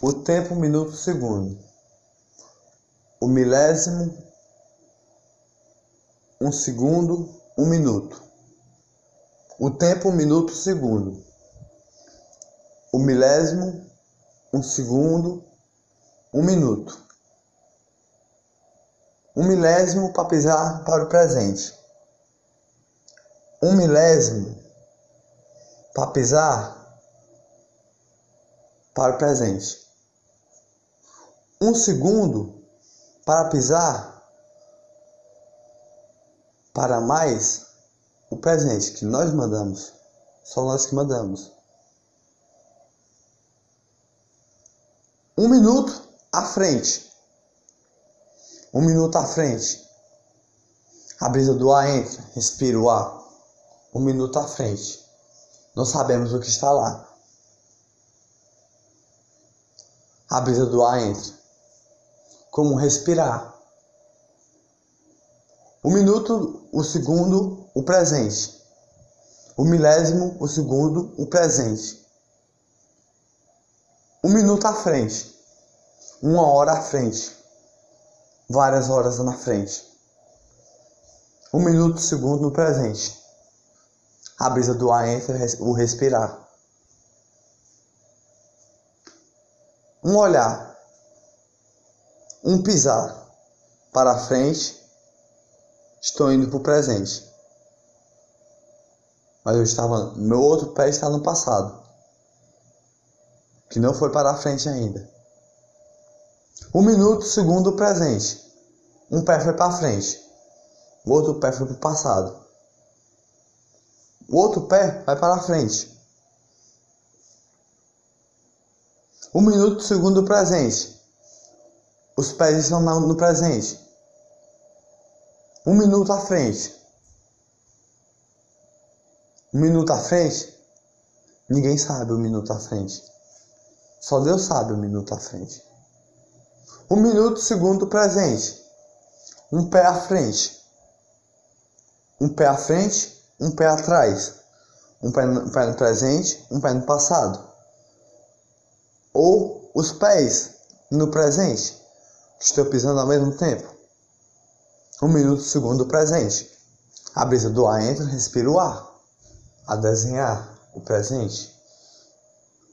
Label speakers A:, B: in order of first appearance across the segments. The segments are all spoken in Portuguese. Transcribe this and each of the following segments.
A: o tempo, minuto, segundo, o milésimo, um segundo, um minuto, o tempo, minuto, segundo, o milésimo, um segundo, um minuto, um milésimo para pisar para o presente, um milésimo para pisar para o presente um segundo para pisar para mais o presente que nós mandamos. Só nós que mandamos. Um minuto à frente. Um minuto à frente. A brisa do ar entra, respira o ar. Um minuto à frente. Não sabemos o que está lá. A brisa do ar entra como respirar. O minuto, o segundo, o presente. O milésimo, o segundo, o presente. Um minuto à frente. Uma hora à frente. Várias horas na frente. Um minuto, segundo no presente. A brisa do ar entra, o respirar. Um olhar um pisar para frente, estou indo para o presente. Mas eu estava, meu outro pé está no passado, que não foi para a frente ainda. Um minuto, segundo presente. Um pé foi para frente, o outro pé foi para o passado. O outro pé vai para a frente. Um minuto, segundo presente. Os pés estão no presente. Um minuto à frente. Um minuto à frente. Ninguém sabe o minuto à frente. Só Deus sabe o minuto à frente. Um minuto segundo presente. Um pé à frente. Um pé à frente, um pé atrás. Um pé no, um pé no presente, um pé no passado. Ou os pés no presente Estou pisando ao mesmo tempo. Um minuto, segundo presente. A brisa do ar entra, respira o ar. A desenhar o presente.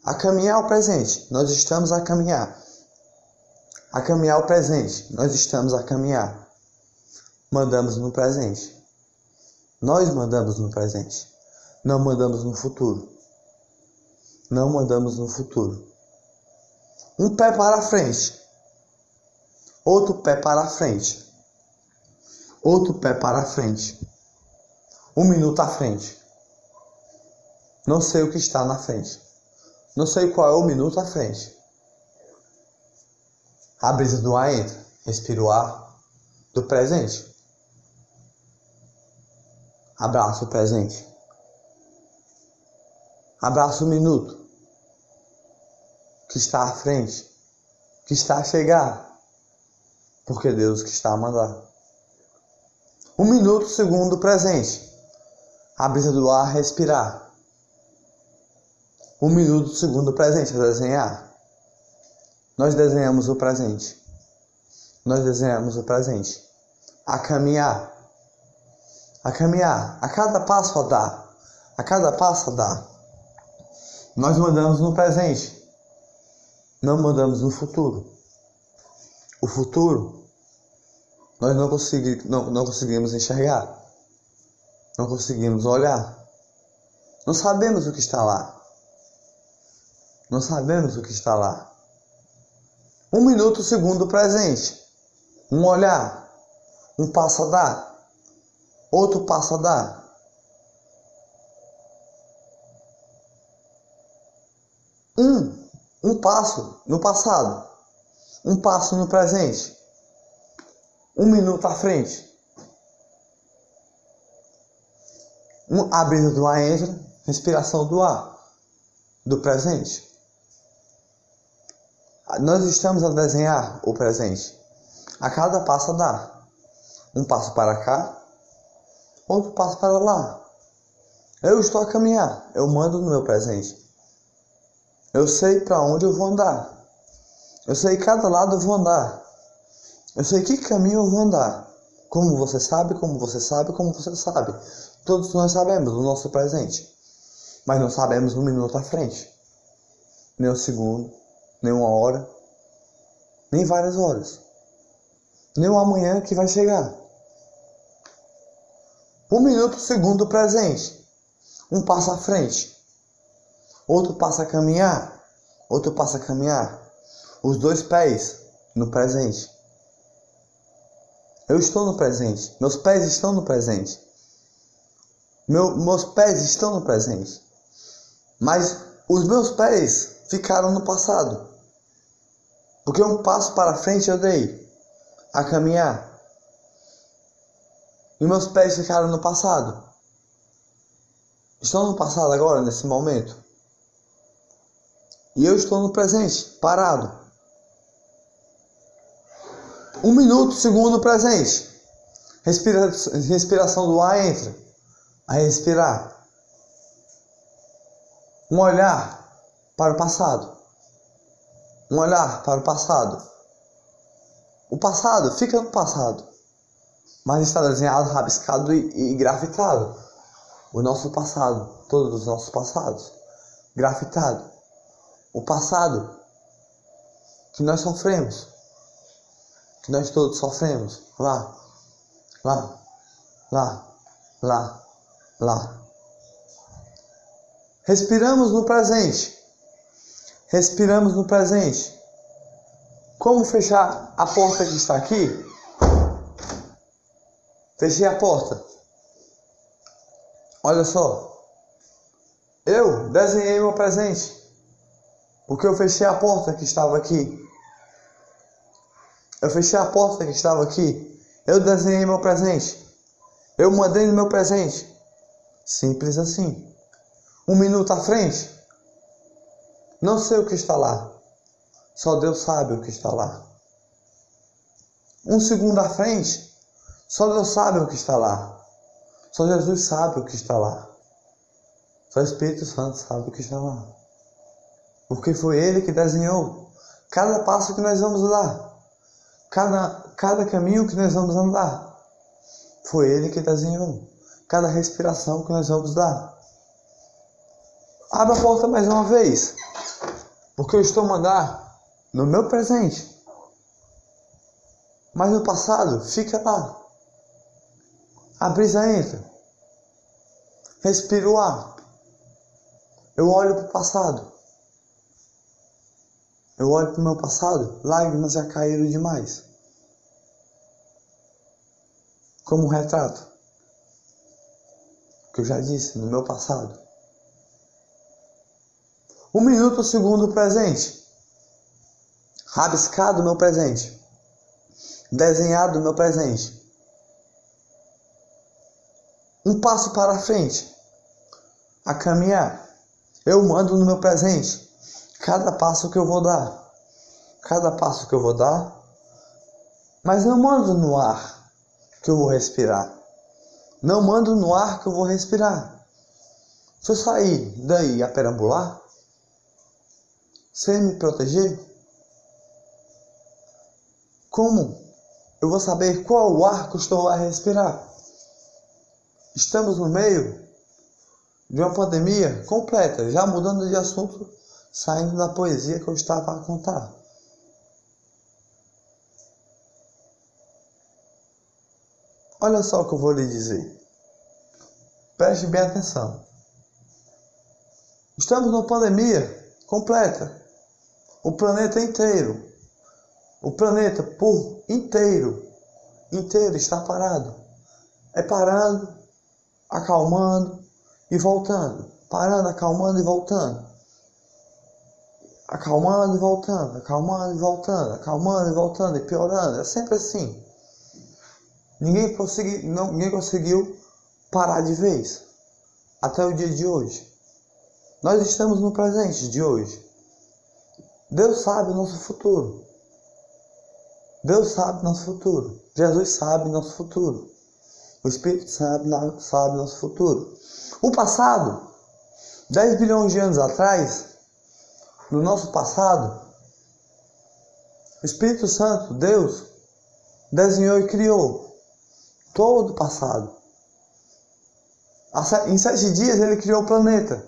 A: A caminhar o presente. Nós estamos a caminhar. A caminhar o presente. Nós estamos a caminhar. Mandamos no presente. Nós mandamos no presente. Não mandamos no futuro. Não mandamos no futuro. Um pé para frente outro pé para frente, outro pé para frente, um minuto à frente. Não sei o que está na frente, não sei qual é o minuto à frente. A brisa do ar entra, respira o ar do presente. Abraço o presente. Abraço o minuto que está à frente, que está a chegar porque Deus que está a mandar. Um minuto, segundo presente. A brisa do ar, respirar. Um minuto, segundo presente, desenhar. Nós desenhamos o presente. Nós desenhamos o presente. A caminhar. A caminhar. A cada passo a dar. A cada passo a dar. Nós mandamos no presente. Não mandamos no futuro o futuro, nós não, consegui, não, não conseguimos enxergar, não conseguimos olhar, não sabemos o que está lá, não sabemos o que está lá. Um minuto, segundo presente, um olhar, um passo a dar, outro passo a dar. Um, um passo no passado um passo no presente, um minuto à frente. Um, abrindo do ar entra, respiração do ar, do presente. Nós estamos a desenhar o presente. A cada passo a dar. Um passo para cá, outro passo para lá. Eu estou a caminhar, eu mando no meu presente. Eu sei para onde eu vou andar. Eu sei cada lado eu vou andar. Eu sei que caminho eu vou andar. Como você sabe, como você sabe, como você sabe. Todos nós sabemos o nosso presente. Mas não sabemos um minuto à frente. Nem um segundo, nem uma hora, nem várias horas. Nem o amanhã que vai chegar. Um minuto, segundo presente. Um passo à frente. Outro passa a caminhar. Outro passa a caminhar. Os dois pés no presente. Eu estou no presente. Meus pés estão no presente. Meu, meus pés estão no presente. Mas os meus pés ficaram no passado. Porque um passo para frente eu dei a caminhar. E meus pés ficaram no passado. Estão no passado agora, nesse momento. E eu estou no presente, parado. Um minuto, segundo presente. Respira, respiração do ar entra. A respirar. Um olhar para o passado. Um olhar para o passado. O passado fica no passado, mas está desenhado, rabiscado e, e grafitado. O nosso passado, todos os nossos passados, grafitado. O passado que nós sofremos, que nós todos sofremos lá, lá, lá, lá, lá. Respiramos no presente. Respiramos no presente. Como fechar a porta que está aqui? Fechei a porta. Olha só. Eu desenhei meu presente. Porque eu fechei a porta que estava aqui. Eu fechei a porta que estava aqui. Eu desenhei meu presente. Eu mandei no meu presente. Simples assim. Um minuto à frente. Não sei o que está lá. Só Deus sabe o que está lá. Um segundo à frente. Só Deus sabe o que está lá. Só Jesus sabe o que está lá. Só o Espírito Santo sabe o que está lá. Porque foi Ele que desenhou cada passo que nós vamos dar cada, cada caminho que nós vamos andar. Foi Ele que desenhou. Cada respiração que nós vamos dar. Abra a porta mais uma vez. Porque eu estou a andar no meu presente. Mas no passado, fica lá. A brisa entra. Respiro o ar. Eu olho para o passado. Eu olho para o meu passado, lágrimas já caíram demais. Como um retrato. Que eu já disse no meu passado. Um minuto, segundo presente. Rabiscado meu presente. Desenhado meu presente. Um passo para frente. A caminhar. Eu mando no meu presente cada passo que eu vou dar. Cada passo que eu vou dar. Mas não mando no ar que eu vou respirar. Não mando no ar que eu vou respirar. Se eu sair daí a perambular, sem me proteger, como eu vou saber qual o ar que eu estou a respirar? Estamos no meio de uma pandemia completa, já mudando de assunto saindo da poesia que eu estava a contar. Olha só o que eu vou lhe dizer. Preste bem atenção. Estamos numa pandemia completa. O planeta inteiro, o planeta por inteiro, inteiro está parado. É parando, acalmando e voltando. Parando, acalmando e voltando acalmando e voltando, acalmando e voltando, acalmando e voltando e piorando. É sempre assim. Ninguém, consegui, não, ninguém conseguiu parar de vez até o dia de hoje. Nós estamos no presente de hoje. Deus sabe o nosso futuro. Deus sabe nosso futuro. Jesus sabe nosso futuro. O Espírito sabe, sabe nosso futuro. O passado, 10 bilhões de anos atrás, no nosso passado, O Espírito Santo, Deus, desenhou e criou todo o passado. Em sete dias ele criou o planeta.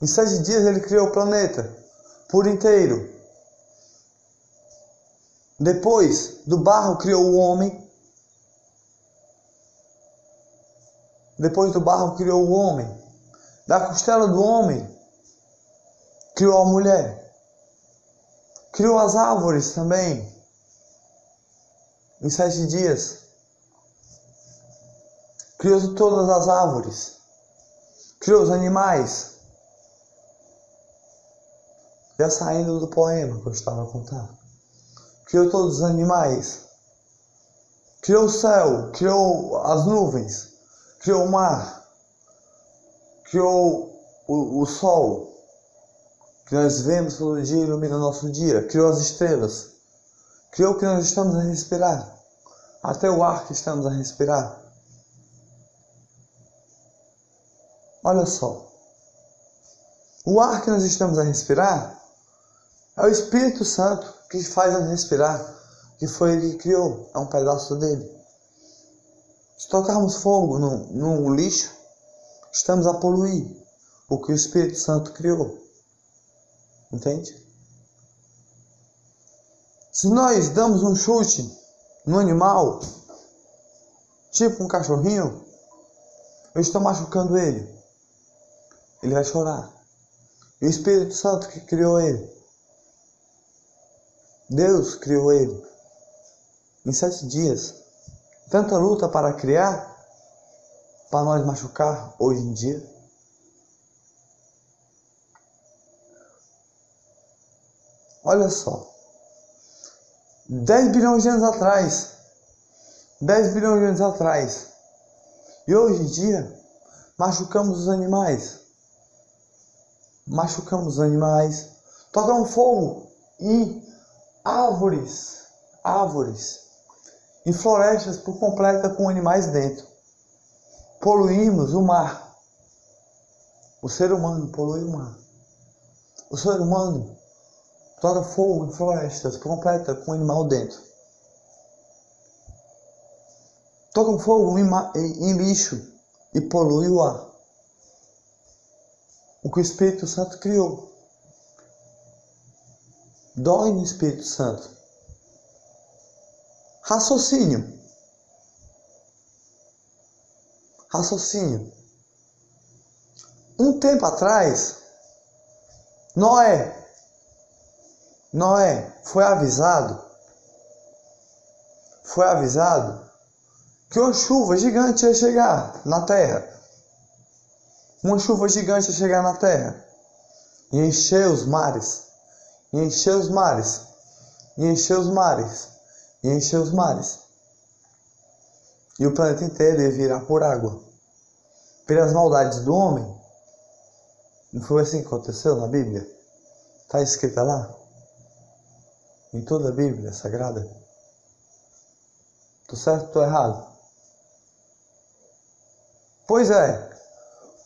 A: Em sete dias ele criou o planeta por inteiro. Depois do barro criou o homem. Depois do barro criou o homem. Da costela do homem criou a mulher. Criou as árvores também. Em sete dias. Criou todas as árvores. Criou os animais. Já saindo do poema que eu estava a contar. Criou todos os animais. Criou o céu. Criou as nuvens. Criou o mar. Criou o, o sol. Que nós vemos todo dia ilumina nosso dia. Criou as estrelas. Criou o que nós estamos a respirar. Até o ar que estamos a respirar. Olha só. O ar que nós estamos a respirar é o Espírito Santo que faz nos respirar, que foi ele que criou, é um pedaço dele. Se tocarmos fogo no, no lixo, estamos a poluir o que o Espírito Santo criou. Entende? Se nós damos um chute no animal, tipo um cachorrinho, eu estou machucando ele. Ele vai chorar. E o Espírito Santo que criou ele Deus criou ele em sete dias. Tanta luta para criar, para nós machucar hoje em dia. Olha só. 10 bilhões de anos atrás. 10 bilhões de anos atrás. E hoje em dia, machucamos os animais. Machucamos os animais. Tocamos fogo e árvores, árvores e florestas por completa com animais dentro. Poluímos o mar. O ser humano polui o mar. O ser humano toca fogo em florestas completa com animal dentro. Toca fogo em, em, em lixo e polui o ar. O que o Espírito Santo criou dói no Espírito Santo. Raciocínio. Raciocínio. Um tempo atrás, Noé, Noé foi avisado, foi avisado que uma chuva gigante ia chegar na terra. Uma chuva gigante ia chegar na terra e encher os mares e encher os mares, e encher os mares, e encher os mares. E o planeta inteiro ia virar por água. Pelas maldades do homem. Não foi assim que aconteceu na Bíblia? Está escrita lá? Em toda a Bíblia Sagrada? Tô certo ou tô errado? Pois é.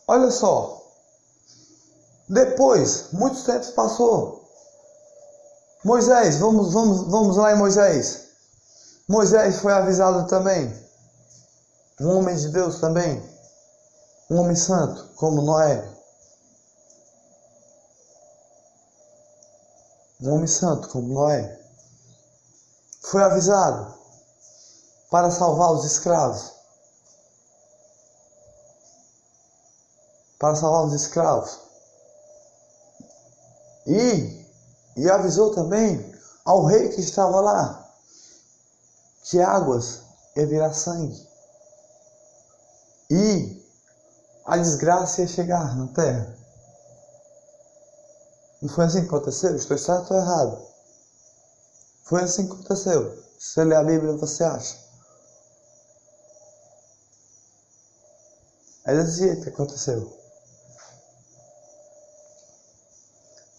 A: Olha só. Depois, muitos tempos passou. Moisés, vamos, vamos, vamos lá em Moisés. Moisés foi avisado também. Um homem de Deus também. Um homem santo, como Noé. Um homem santo, como Noé. Foi avisado para salvar os escravos. Para salvar os escravos. E e avisou também ao rei que estava lá que águas ia virar sangue. E a desgraça ia chegar na terra. Não foi assim que aconteceu? Estou certo ou errado? Foi assim que aconteceu. Se você ler a Bíblia, você acha. É desse jeito que aconteceu.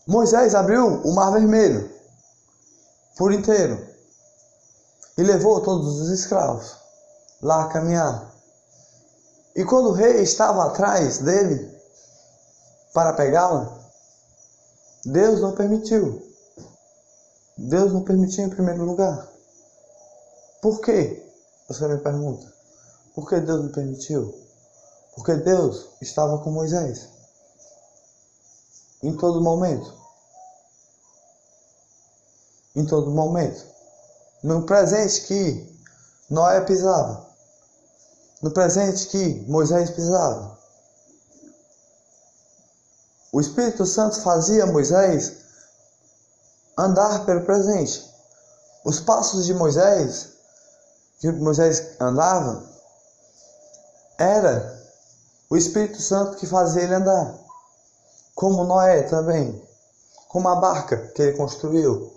A: Moisés abriu o mar vermelho por inteiro e levou todos os escravos lá a caminhar. E quando o rei estava atrás dele para pegá-la, Deus não permitiu. Deus não permitiu em primeiro lugar. Por quê? Você me pergunta. Por que Deus não permitiu? Porque Deus estava com Moisés. Em todo momento. Em todo momento. No presente que Noé pisava. No presente que Moisés pisava. O Espírito Santo fazia Moisés andar pelo presente. Os passos de Moisés, que Moisés andava, era o Espírito Santo que fazia ele andar. Como Noé também. Como a barca que ele construiu,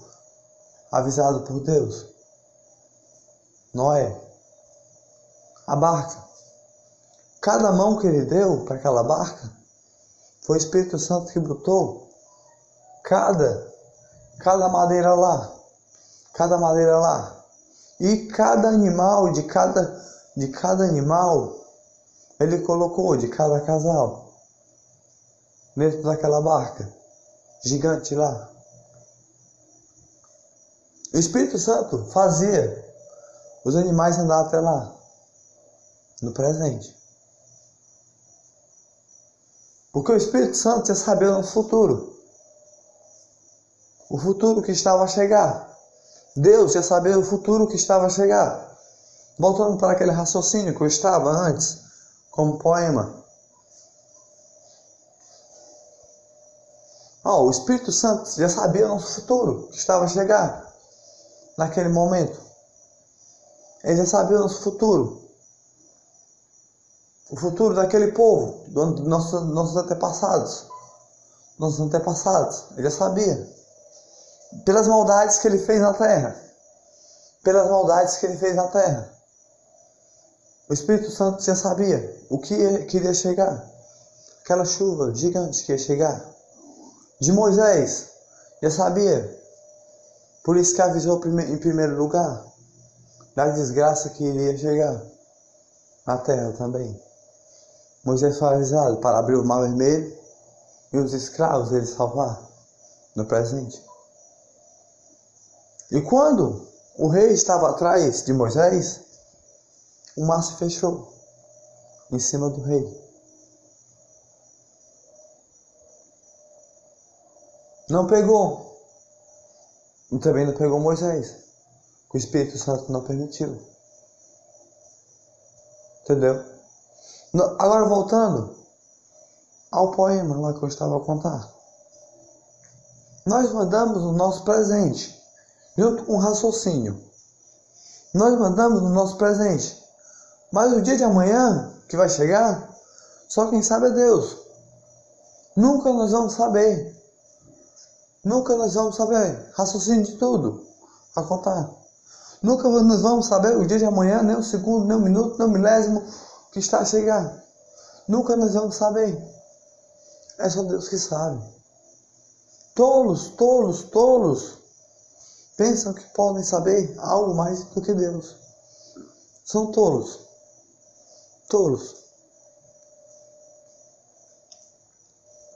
A: avisado por Deus. Noé. A barca. Cada mão que ele deu para aquela barca foi o Espírito Santo que botou cada cada madeira lá, cada madeira lá. E cada animal de cada de cada animal ele colocou de cada casal dentro daquela barca gigante lá. O Espírito Santo fazia os animais andar até lá, no presente. Porque o Espírito Santo já sabia o nosso futuro. O futuro que estava a chegar. Deus já sabia o futuro que estava a chegar. Voltando para aquele raciocínio que eu estava antes, como poema. Oh, o Espírito Santo já sabia o nosso futuro que estava a chegar naquele momento. Ele já sabia o nosso futuro o futuro daquele povo, dos nossos, nossos antepassados. Nossos antepassados, ele já sabia. Pelas maldades que ele fez na terra. Pelas maldades que ele fez na terra. O Espírito Santo já sabia o que iria chegar. Aquela chuva gigante que ia chegar. De Moisés, já sabia. Por isso que avisou em primeiro lugar da desgraça que iria chegar na terra também. Moisés foi avisado para abrir o mar vermelho e os escravos ele salvar no presente. E quando o rei estava atrás de Moisés, o mar se fechou em cima do rei. Não pegou. E também não pegou Moisés. O Espírito Santo não permitiu. Entendeu? Agora voltando ao poema lá que eu estava a contar. Nós mandamos o nosso presente, junto com o raciocínio. Nós mandamos o nosso presente. Mas o dia de amanhã, que vai chegar, só quem sabe é Deus. Nunca nós vamos saber. Nunca nós vamos saber raciocínio de tudo a contar. Nunca nós vamos saber o dia de amanhã, nem o segundo, nem o minuto, nem o milésimo, que está a chegar. Nunca nós vamos saber. É só Deus que sabe. Tolos, tolos, tolos pensam que podem saber algo mais do que Deus. São tolos. Tolos.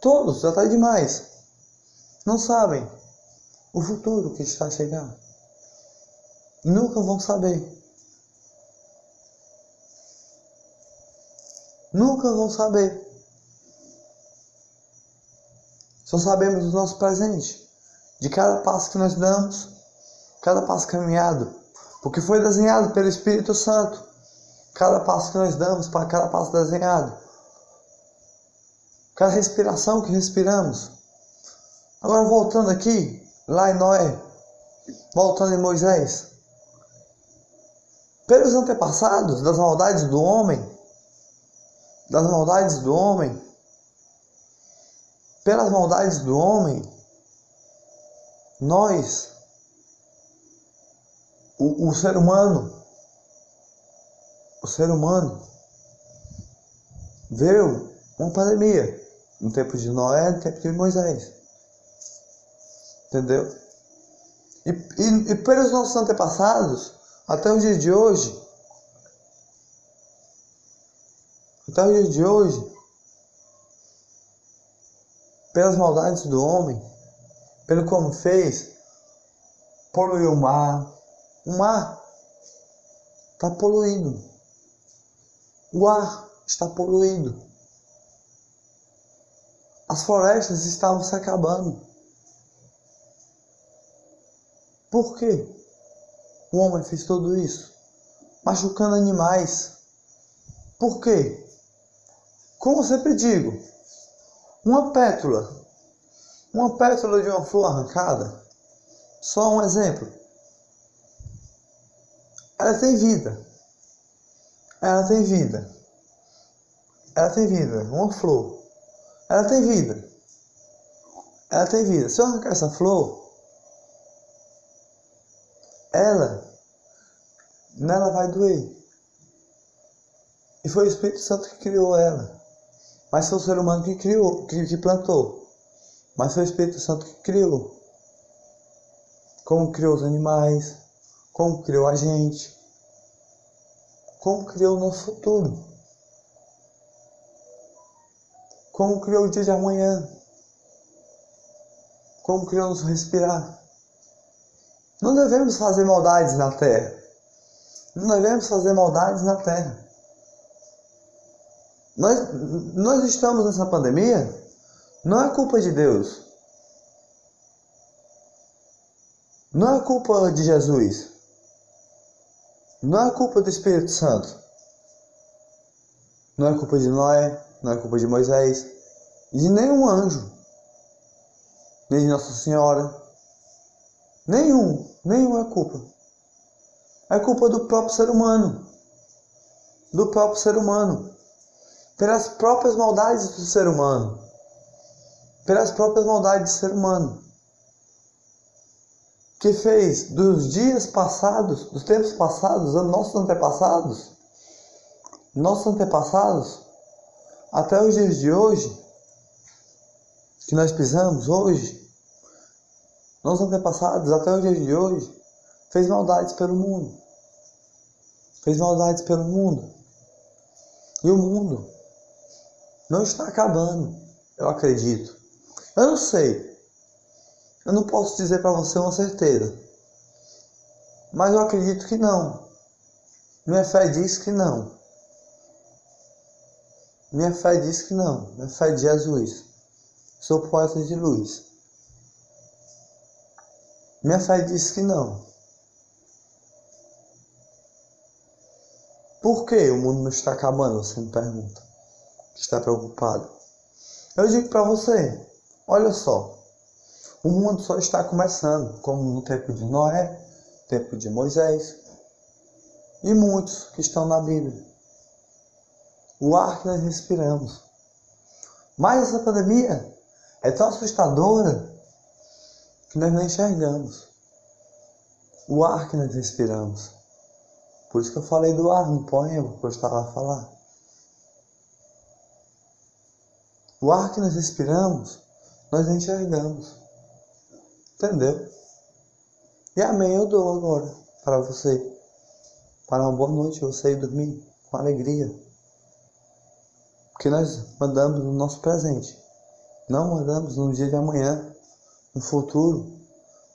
A: Tolos, já está demais. Não sabem o futuro que está a chegar. Nunca vão saber. Nunca vão saber. Só sabemos do nosso presente, de cada passo que nós damos, cada passo caminhado, porque foi desenhado pelo Espírito Santo. Cada passo que nós damos, para cada passo desenhado, cada respiração que respiramos. Agora voltando aqui, lá em Noé, voltando em Moisés. Pelos antepassados das maldades do homem, das maldades do homem, pelas maldades do homem, nós, o, o ser humano, o ser humano, veio uma pandemia no tempo de Noé, no tempo de Moisés. Entendeu? E, e, e pelos nossos antepassados, até o dia de hoje, Até o dia de hoje, pelas maldades do homem, pelo como fez, poluiu o mar. O mar está poluído. O ar está poluído. As florestas estavam se acabando. Por quê? O homem fez tudo isso, machucando animais. Por quê? Como sempre digo, uma pétula, uma pétula de uma flor arrancada, só um exemplo. Ela tem vida. Ela tem vida. Ela tem vida. Uma flor. Ela tem vida. Ela tem vida. Se eu arrancar essa flor, ela, nela vai doer. E foi o Espírito Santo que criou ela. Mas foi o ser humano que criou, que, que plantou. Mas foi o Espírito Santo que criou. Como criou os animais, como criou a gente, como criou o nosso futuro, como criou o dia de amanhã, como criou nos respirar. Não devemos fazer maldades na terra. Não devemos fazer maldades na terra. Nós, nós estamos nessa pandemia, não é culpa de Deus. Não é culpa de Jesus. Não é culpa do Espírito Santo. Não é culpa de Noé, não é culpa de Moisés, de nenhum anjo, nem de Nossa Senhora. Nenhum, nenhum é culpa. É culpa do próprio ser humano. Do próprio ser humano pelas próprias maldades do ser humano, pelas próprias maldades do ser humano, que fez dos dias passados, dos tempos passados, nossos antepassados, nossos antepassados, até os dias de hoje, que nós pisamos hoje, nossos antepassados, até os dias de hoje, fez maldades pelo mundo. Fez maldades pelo mundo. E o mundo não está acabando, eu acredito. Eu não sei. Eu não posso dizer para você uma certeza. Mas eu acredito que não. Minha fé diz que não. Minha fé diz que não. Minha fé de Jesus. Sou poeta de luz. Minha fé diz que não. Por que o mundo não está acabando? Você me pergunta está preocupado. Eu digo para você, olha só, o mundo só está começando, como no tempo de Noé, tempo de Moisés e muitos que estão na Bíblia. O ar que nós respiramos. Mas essa pandemia é tão assustadora que nós não enxergamos. O ar que nós respiramos. Por isso que eu falei do ar no poema que eu estava a falar. O ar que nós respiramos, nós enxergamos. Entendeu? E amém eu dou agora para você. Para uma boa noite, você ir dormir com alegria. Porque nós mandamos no nosso presente. Não mandamos no dia de amanhã, no futuro,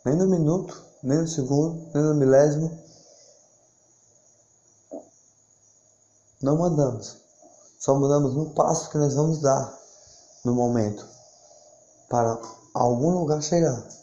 A: nem no minuto, nem no segundo, nem no milésimo. Não mandamos. Só mandamos no passo que nós vamos dar no momento para algum lugar chegar.